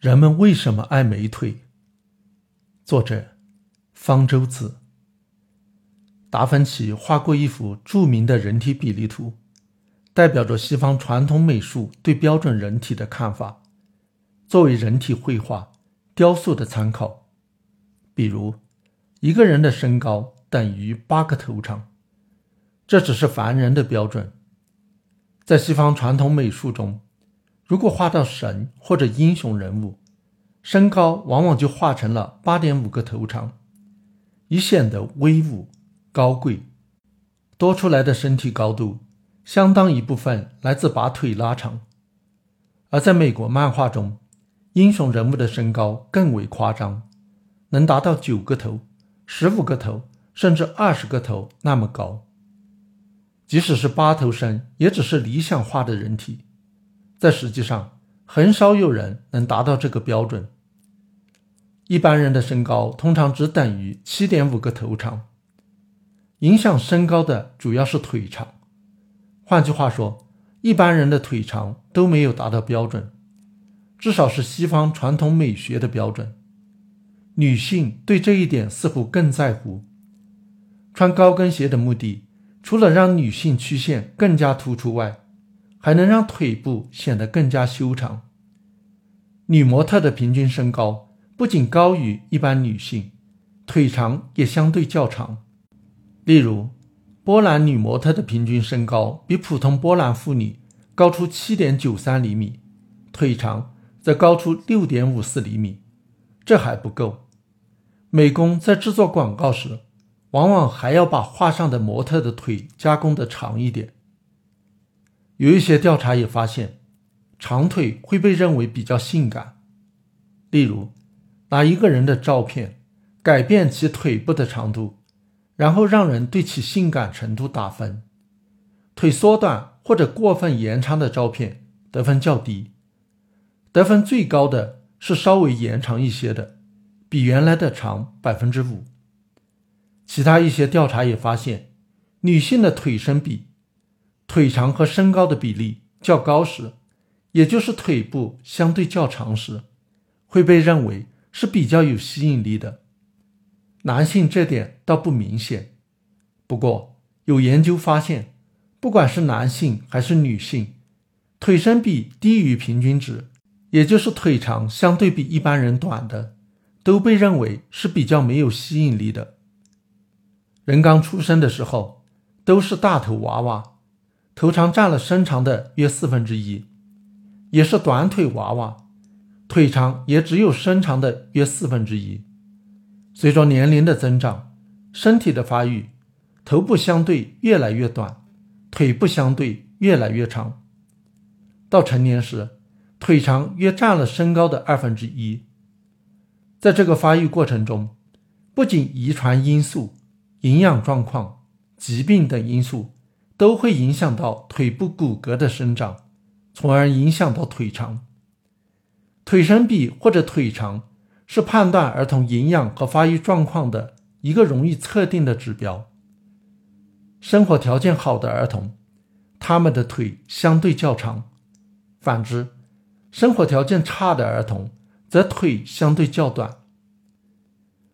人们为什么爱美腿？作者：方舟子。达芬奇画过一幅著名的人体比例图，代表着西方传统美术对标准人体的看法，作为人体绘画、雕塑的参考。比如，一个人的身高等于八个头长，这只是凡人的标准。在西方传统美术中，如果画到神或者英雄人物，身高往往就画成了八点五个头长，以显得威武高贵。多出来的身体高度，相当一部分来自把腿拉长。而在美国漫画中，英雄人物的身高更为夸张，能达到九个头、十五个头，甚至二十个头那么高。即使是八头身，也只是理想化的人体。在实际上，很少有人能达到这个标准。一般人的身高通常只等于七点五个头长。影响身高的主要是腿长。换句话说，一般人的腿长都没有达到标准，至少是西方传统美学的标准。女性对这一点似乎更在乎。穿高跟鞋的目的，除了让女性曲线更加突出外，还能让腿部显得更加修长。女模特的平均身高不仅高于一般女性，腿长也相对较长。例如，波兰女模特的平均身高比普通波兰妇女高出七点九三厘米，腿长则高出六点五四厘米。这还不够，美工在制作广告时，往往还要把画上的模特的腿加工的长一点。有一些调查也发现，长腿会被认为比较性感。例如，拿一个人的照片，改变其腿部的长度，然后让人对其性感程度打分。腿缩短或者过分延长的照片得分较低，得分最高的是稍微延长一些的，比原来的长百分之五。其他一些调查也发现，女性的腿身比。腿长和身高的比例较高时，也就是腿部相对较长时，会被认为是比较有吸引力的。男性这点倒不明显。不过有研究发现，不管是男性还是女性，腿身比低于平均值，也就是腿长相对比一般人短的，都被认为是比较没有吸引力的。人刚出生的时候都是大头娃娃。头长占了身长的约四分之一，也是短腿娃娃，腿长也只有身长的约四分之一。随着年龄的增长，身体的发育，头部相对越来越短，腿部相对越来越长。到成年时，腿长约占了身高的二分之一。在这个发育过程中，不仅遗传因素、营养状况、疾病等因素。都会影响到腿部骨骼的生长，从而影响到腿长。腿身比或者腿长是判断儿童营养和发育状况的一个容易测定的指标。生活条件好的儿童，他们的腿相对较长；反之，生活条件差的儿童则腿相对较短。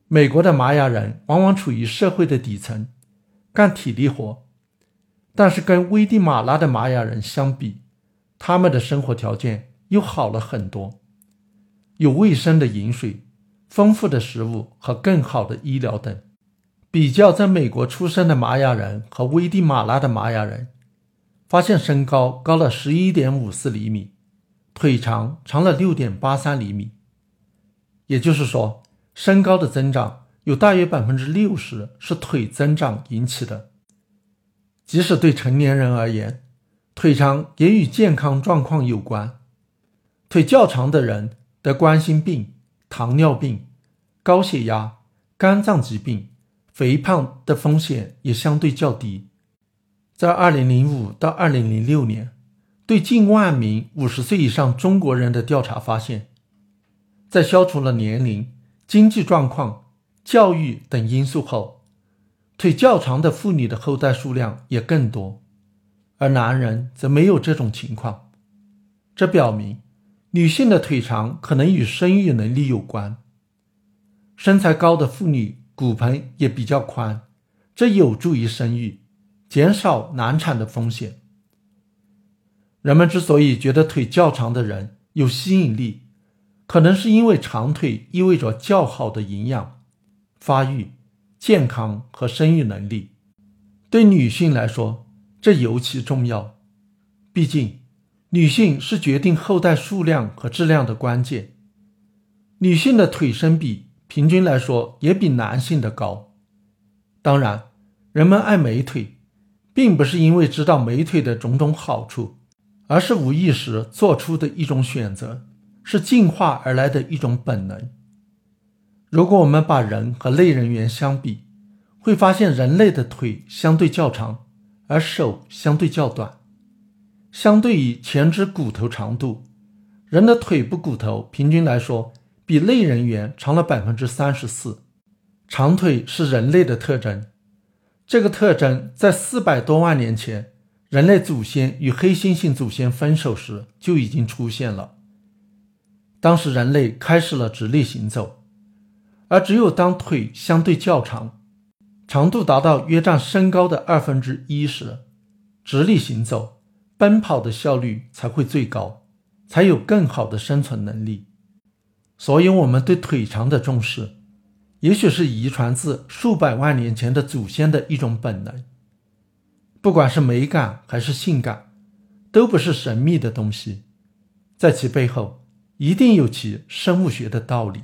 美国的玛雅人往往处于社会的底层，干体力活。但是跟危地马拉的玛雅人相比，他们的生活条件又好了很多，有卫生的饮水、丰富的食物和更好的医疗等。比较在美国出生的玛雅人和危地马拉的玛雅人，发现身高高了十一点五四厘米，腿长长了六点八三厘米。也就是说，身高的增长有大约百分之六十是腿增长引起的。即使对成年人而言，腿长也与健康状况有关。腿较长的人得冠心病、糖尿病、高血压、肝脏疾病、肥胖的风险也相对较低。在2005到2006年，对近万名50岁以上中国人的调查发现，在消除了年龄、经济状况、教育等因素后。腿较长的妇女的后代数量也更多，而男人则没有这种情况。这表明，女性的腿长可能与生育能力有关。身材高的妇女骨盆也比较宽，这有助于生育，减少难产的风险。人们之所以觉得腿较长的人有吸引力，可能是因为长腿意味着较好的营养、发育、健康和生育能力。对女性来说，这尤其重要，毕竟女性是决定后代数量和质量的关键。女性的腿身比。平均来说也比男性的高。当然，人们爱美腿，并不是因为知道美腿的种种好处，而是无意识做出的一种选择，是进化而来的一种本能。如果我们把人和类人猿相比，会发现人类的腿相对较长，而手相对较短。相对于前肢骨头长度，人的腿部骨头平均来说。比类人猿长了百分之三十四，长腿是人类的特征。这个特征在四百多万年前，人类祖先与黑猩猩祖先分手时就已经出现了。当时人类开始了直立行走，而只有当腿相对较长，长度达到约占身高的二分之一时，直立行走、奔跑的效率才会最高，才有更好的生存能力。所以，我们对腿长的重视，也许是遗传自数百万年前的祖先的一种本能。不管是美感还是性感，都不是神秘的东西，在其背后一定有其生物学的道理。